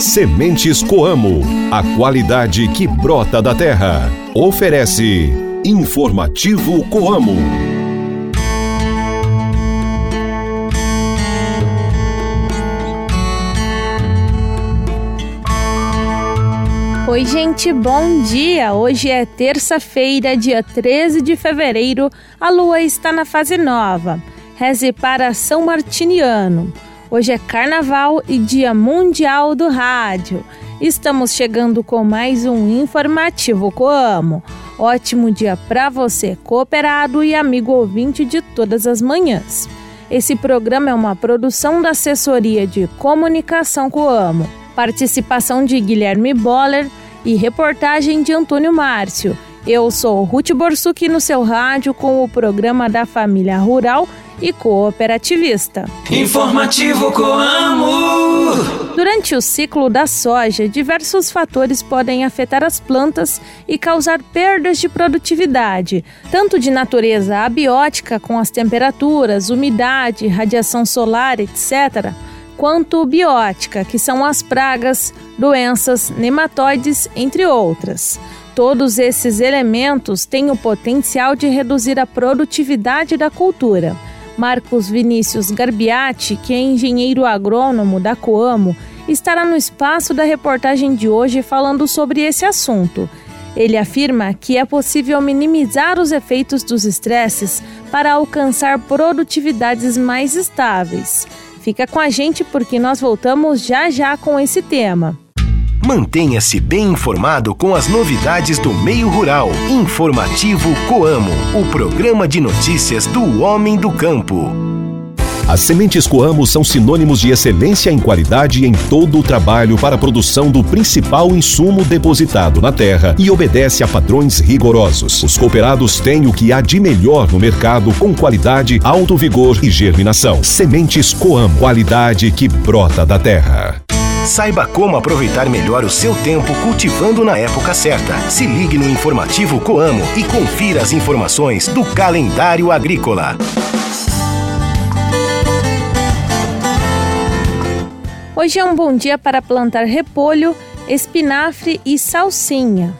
Sementes Coamo, a qualidade que brota da terra. Oferece Informativo Coamo. Oi, gente, bom dia! Hoje é terça-feira, dia 13 de fevereiro. A lua está na fase nova. Reze para São Martiniano. Hoje é Carnaval e Dia Mundial do Rádio. Estamos chegando com mais um informativo Coamo. Ótimo dia para você, cooperado e amigo ouvinte de todas as manhãs. Esse programa é uma produção da Assessoria de Comunicação Coamo. Participação de Guilherme Boller e reportagem de Antônio Márcio. Eu sou Ruth Borsuk no seu rádio com o programa da Família Rural e cooperativista. Informativo Coamo. Durante o ciclo da soja, diversos fatores podem afetar as plantas e causar perdas de produtividade, tanto de natureza abiótica, com as temperaturas, umidade, radiação solar, etc., quanto biótica, que são as pragas, doenças, nematóides, entre outras. Todos esses elementos têm o potencial de reduzir a produtividade da cultura. Marcos Vinícius Garbiati, que é engenheiro agrônomo da Coamo, estará no espaço da reportagem de hoje falando sobre esse assunto. Ele afirma que é possível minimizar os efeitos dos estresses para alcançar produtividades mais estáveis. Fica com a gente porque nós voltamos já já com esse tema. Mantenha-se bem informado com as novidades do meio rural. Informativo Coamo, o programa de notícias do homem do campo. As sementes Coamo são sinônimos de excelência em qualidade em todo o trabalho para a produção do principal insumo depositado na terra e obedece a padrões rigorosos. Os cooperados têm o que há de melhor no mercado com qualidade, alto vigor e germinação. Sementes Coamo, qualidade que brota da terra. Saiba como aproveitar melhor o seu tempo cultivando na época certa. Se ligue no informativo Coamo e confira as informações do calendário agrícola. Hoje é um bom dia para plantar repolho, espinafre e salsinha.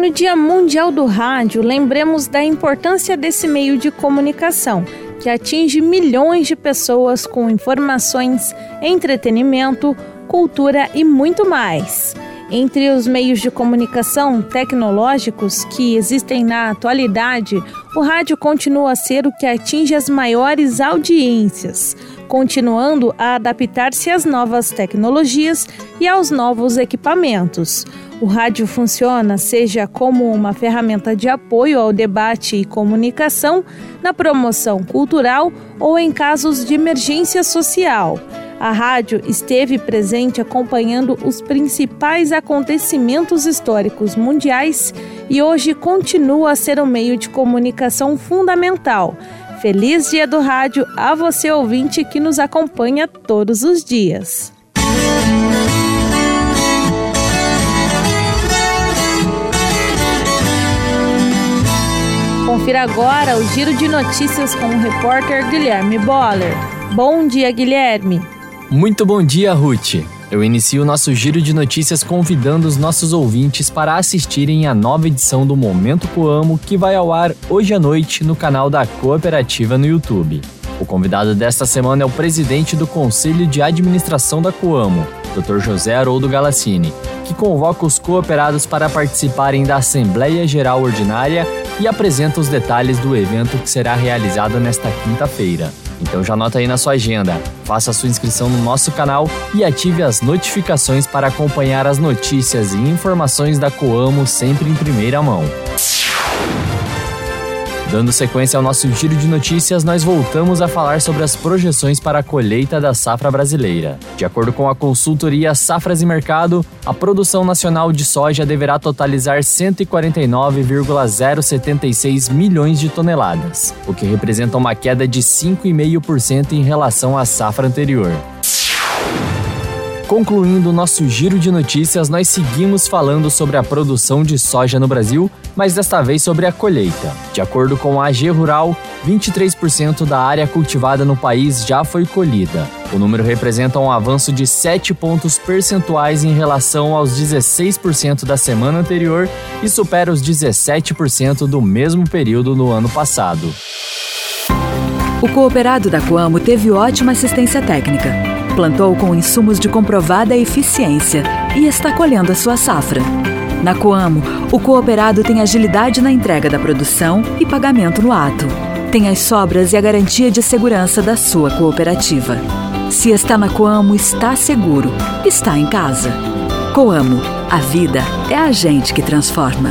No Dia Mundial do Rádio, lembremos da importância desse meio de comunicação que atinge milhões de pessoas com informações, entretenimento, cultura e muito mais. Entre os meios de comunicação tecnológicos que existem na atualidade, o rádio continua a ser o que atinge as maiores audiências, continuando a adaptar-se às novas tecnologias e aos novos equipamentos. O rádio funciona seja como uma ferramenta de apoio ao debate e comunicação, na promoção cultural ou em casos de emergência social. A rádio esteve presente acompanhando os principais acontecimentos históricos mundiais e hoje continua a ser um meio de comunicação fundamental. Feliz Dia do Rádio a você ouvinte que nos acompanha todos os dias. Confira agora o giro de notícias com o repórter Guilherme Boller. Bom dia, Guilherme. Muito bom dia, Ruth. Eu inicio o nosso giro de notícias convidando os nossos ouvintes para assistirem a nova edição do Momento Coamo que vai ao ar hoje à noite no canal da Cooperativa no YouTube. O convidado desta semana é o presidente do Conselho de Administração da Coamo, Dr. José Haroldo Galassini, que convoca os cooperados para participarem da Assembleia Geral Ordinária e apresenta os detalhes do evento que será realizado nesta quinta-feira. Então já anota aí na sua agenda, faça sua inscrição no nosso canal e ative as notificações para acompanhar as notícias e informações da Coamo sempre em primeira mão. Dando sequência ao nosso giro de notícias, nós voltamos a falar sobre as projeções para a colheita da safra brasileira. De acordo com a consultoria Safras e Mercado, a produção nacional de soja deverá totalizar 149,076 milhões de toneladas, o que representa uma queda de 5,5% em relação à safra anterior. Concluindo nosso giro de notícias, nós seguimos falando sobre a produção de soja no Brasil, mas desta vez sobre a colheita. De acordo com a AG Rural, 23% da área cultivada no país já foi colhida. O número representa um avanço de 7 pontos percentuais em relação aos 16% da semana anterior e supera os 17% do mesmo período no ano passado. O cooperado da Coamo teve ótima assistência técnica plantou com insumos de comprovada eficiência e está colhendo a sua safra. Na Coamo, o cooperado tem agilidade na entrega da produção e pagamento no ato. Tem as sobras e a garantia de segurança da sua cooperativa. Se está na Coamo, está seguro, está em casa. Coamo, a vida é a gente que transforma.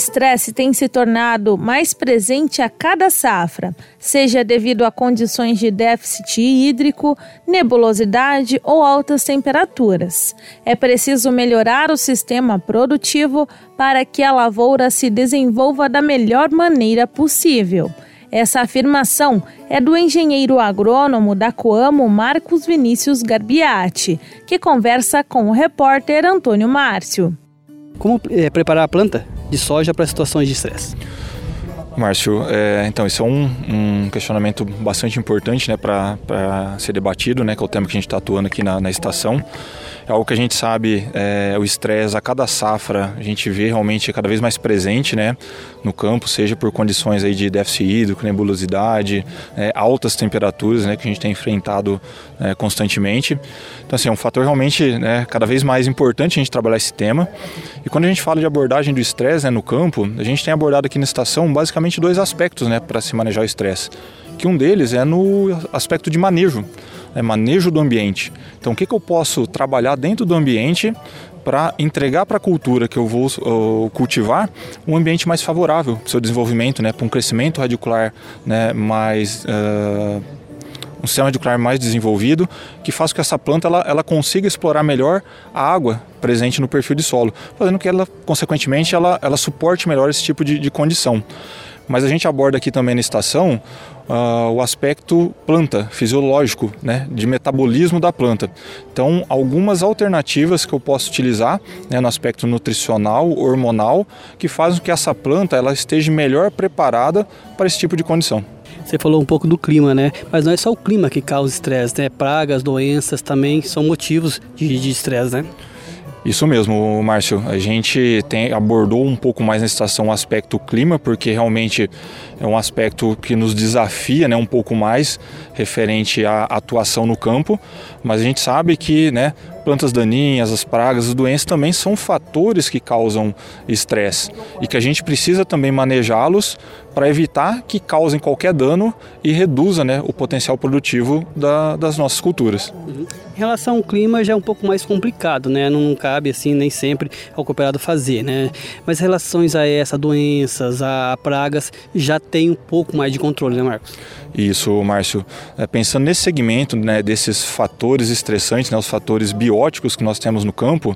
Estresse tem se tornado mais presente a cada safra, seja devido a condições de déficit hídrico, nebulosidade ou altas temperaturas. É preciso melhorar o sistema produtivo para que a lavoura se desenvolva da melhor maneira possível. Essa afirmação é do engenheiro agrônomo da Coamo Marcos Vinícius Garbiati, que conversa com o repórter Antônio Márcio. Como é, preparar a planta de soja para situações de estresse? Márcio, é, então esse é um, um, questionamento bastante importante né, para ser debatido, né, que é o tema que a gente está atuando aqui na, na estação. É algo que a gente sabe, é, o estresse a cada safra, a gente vê realmente cada vez mais presente né, no campo, seja por condições aí de déficit hídrico, nebulosidade, é, altas temperaturas né, que a gente tem enfrentado é, constantemente. Então, assim, é um fator realmente né, cada vez mais importante a gente trabalhar esse tema. E quando a gente fala de abordagem do estresse né, no campo, a gente tem abordado aqui na estação basicamente dois aspectos né, para se manejar o estresse. Que um deles é no aspecto de manejo é manejo do ambiente. Então, o que, que eu posso trabalhar dentro do ambiente para entregar para a cultura que eu vou uh, cultivar um ambiente mais favorável para o seu desenvolvimento, né, para um crescimento radicular né, mais. Uh, um sistema radicular mais desenvolvido que com que essa planta ela, ela consiga explorar melhor a água presente no perfil de solo, fazendo que ela, consequentemente, ela, ela suporte melhor esse tipo de, de condição. Mas a gente aborda aqui também na estação uh, o aspecto planta, fisiológico, né, de metabolismo da planta. Então, algumas alternativas que eu posso utilizar né, no aspecto nutricional, hormonal, que fazem com que essa planta ela esteja melhor preparada para esse tipo de condição. Você falou um pouco do clima, né? Mas não é só o clima que causa estresse, né? Pragas, doenças também são motivos de estresse, né? Isso mesmo, Márcio. A gente tem, abordou um pouco mais na estação o aspecto clima, porque realmente é um aspecto que nos desafia né, um pouco mais referente à atuação no campo, mas a gente sabe que né, plantas daninhas, as pragas, as doenças também são fatores que causam estresse e que a gente precisa também manejá-los para evitar que causem qualquer dano e reduza né, o potencial produtivo da, das nossas culturas. Relação ao clima já é um pouco mais complicado, né? Não cabe assim nem sempre ao cooperado fazer, né? Mas relações a essa doenças, a pragas, já tem um pouco mais de controle, né, Marcos? Isso, Márcio. É, pensando nesse segmento né, desses fatores estressantes, né, os fatores bióticos que nós temos no campo,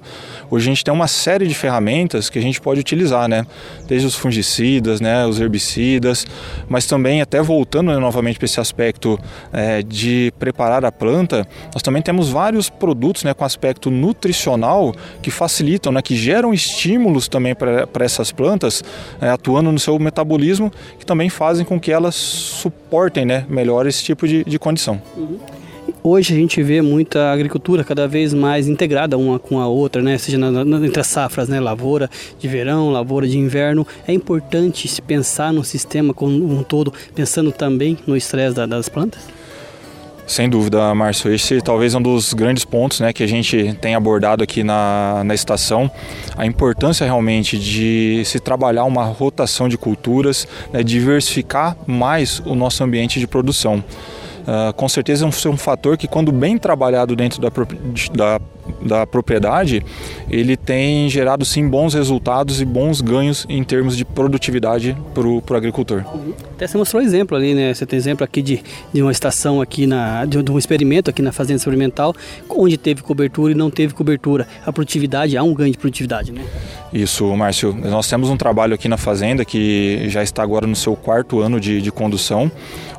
hoje a gente tem uma série de ferramentas que a gente pode utilizar, né? Desde os fungicidas, né, os herbicidas, mas também até voltando né, novamente para esse aspecto é, de preparar a planta, nós também temos vários produtos né, com aspecto nutricional que facilitam, né, que geram estímulos também para essas plantas, é, atuando no seu metabolismo, que também fazem com que elas suportem né, melhor esse tipo de, de condição. Uhum. Hoje a gente vê muita agricultura cada vez mais integrada uma com a outra, né? seja na, na, entre as safras, né? lavoura de verão, lavoura de inverno. É importante se pensar no sistema como um todo, pensando também no estresse da, das plantas? Sem dúvida, Márcio. Esse talvez é um dos grandes pontos né, que a gente tem abordado aqui na, na estação. A importância realmente de se trabalhar uma rotação de culturas, né, diversificar mais o nosso ambiente de produção. Uh, com certeza é um, é um fator que, quando bem trabalhado dentro da, da da propriedade, ele tem gerado sim bons resultados e bons ganhos em termos de produtividade para o agricultor. Até você mostrou exemplo ali, né? Você tem exemplo aqui de, de uma estação aqui na de um experimento aqui na fazenda experimental, onde teve cobertura e não teve cobertura. A produtividade há um ganho de produtividade, né? Isso, Márcio. Nós temos um trabalho aqui na fazenda que já está agora no seu quarto ano de, de condução,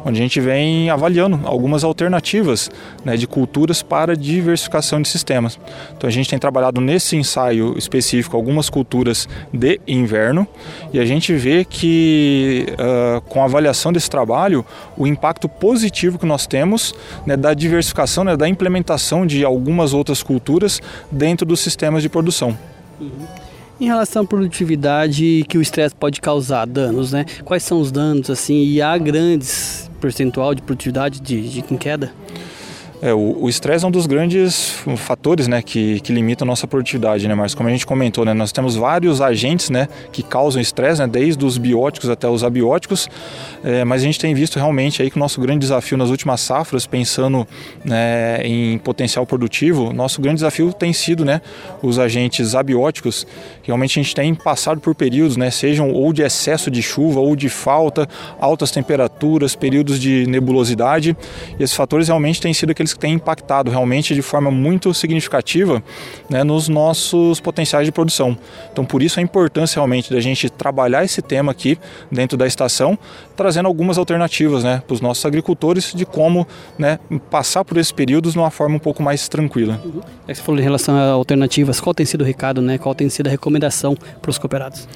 onde a gente vem avaliando algumas alternativas né, de culturas para diversificação de sistemas. Então a gente tem trabalhado nesse ensaio específico algumas culturas de inverno e a gente vê que uh, com a avaliação desse trabalho o impacto positivo que nós temos né, da diversificação, né, da implementação de algumas outras culturas dentro dos sistemas de produção. Uhum. Em relação à produtividade que o estresse pode causar danos, né? Quais são os danos assim? E há grandes percentual de produtividade de, de queda? É, o estresse é um dos grandes fatores né, que, que limita a nossa produtividade, né, Mas Como a gente comentou, né, nós temos vários agentes né, que causam estresse, né, desde os bióticos até os abióticos, é, mas a gente tem visto realmente aí que o nosso grande desafio nas últimas safras, pensando né, em potencial produtivo, nosso grande desafio tem sido né, os agentes abióticos, realmente a gente tem passado por períodos, né, sejam ou de excesso de chuva ou de falta, altas temperaturas, períodos de nebulosidade, e esses fatores realmente têm sido aqueles que têm impactado realmente de forma muito significativa né, nos nossos potenciais de produção. Então, por isso a importância realmente da gente trabalhar esse tema aqui dentro da estação, trazendo algumas alternativas né, para os nossos agricultores de como né, passar por esses períodos de uma forma um pouco mais tranquila. Uhum. É que você falou em relação a alternativas, qual tem sido o recado, né, qual tem sido a recomendação para os cooperados?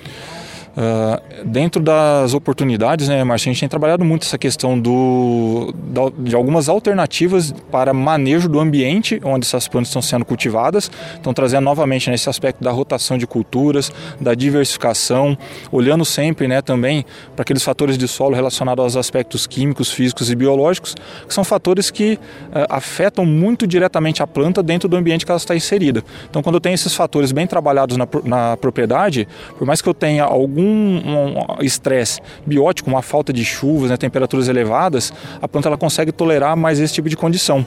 Uh, dentro das oportunidades, né, Márcio, a gente tem trabalhado muito essa questão do, de algumas alternativas para manejo do ambiente onde essas plantas estão sendo cultivadas. Então, trazendo novamente nesse aspecto da rotação de culturas, da diversificação, olhando sempre né, também para aqueles fatores de solo relacionados aos aspectos químicos, físicos e biológicos, que são fatores que uh, afetam muito diretamente a planta dentro do ambiente que ela está inserida. Então, quando eu tenho esses fatores bem trabalhados na, na propriedade, por mais que eu tenha algum um estresse biótico, uma falta de chuvas, né, temperaturas elevadas, a planta ela consegue tolerar mais esse tipo de condição.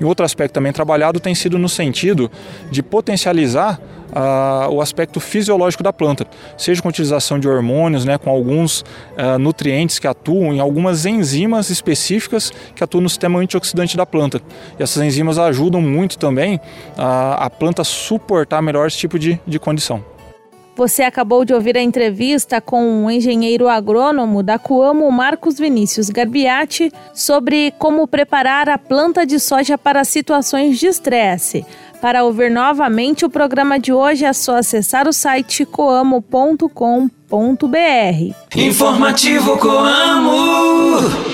E outro aspecto também trabalhado tem sido no sentido de potencializar Uh, o aspecto fisiológico da planta, seja com utilização de hormônios, né, com alguns uh, nutrientes que atuam em algumas enzimas específicas que atuam no sistema antioxidante da planta. E essas enzimas ajudam muito também a planta suportar melhor esse tipo de, de condição. Você acabou de ouvir a entrevista com o engenheiro agrônomo da Coamo, Marcos Vinícius Garbiati, sobre como preparar a planta de soja para situações de estresse. Para ouvir novamente o programa de hoje é só acessar o site coamo.com.br. Informativo Coamo.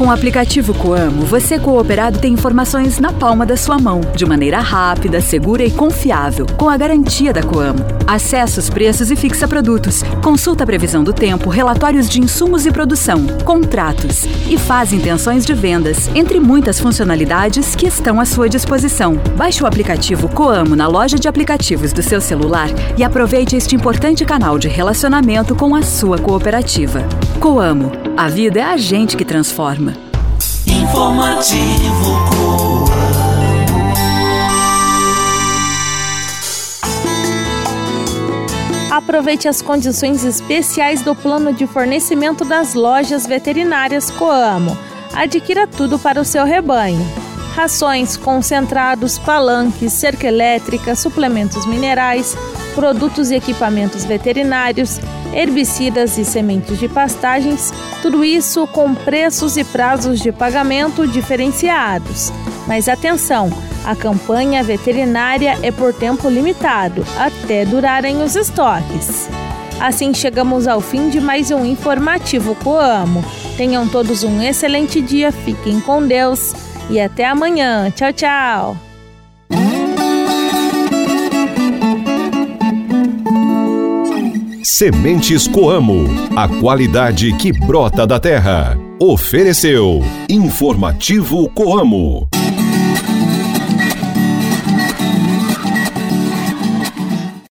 Com o aplicativo Coamo, você cooperado tem informações na palma da sua mão, de maneira rápida, segura e confiável, com a garantia da Coamo. Acesse os preços e fixa produtos, consulta a previsão do tempo, relatórios de insumos e produção, contratos e faz intenções de vendas, entre muitas funcionalidades que estão à sua disposição. Baixe o aplicativo Coamo na loja de aplicativos do seu celular e aproveite este importante canal de relacionamento com a sua cooperativa. Coamo, a vida é a gente que transforma. Informativo Aproveite as condições especiais do plano de fornecimento das lojas veterinárias Coamo. Adquira tudo para o seu rebanho. Rações, concentrados, palanques, cerca elétrica, suplementos minerais, produtos e equipamentos veterinários, herbicidas e sementes de pastagens, tudo isso com preços e prazos de pagamento diferenciados. Mas atenção, a campanha veterinária é por tempo limitado, até durarem os estoques. Assim chegamos ao fim de mais um informativo Coamo. Tenham todos um excelente dia, fiquem com Deus e até amanhã. Tchau, tchau. Sementes Coamo, a qualidade que brota da terra. Ofereceu Informativo Coamo.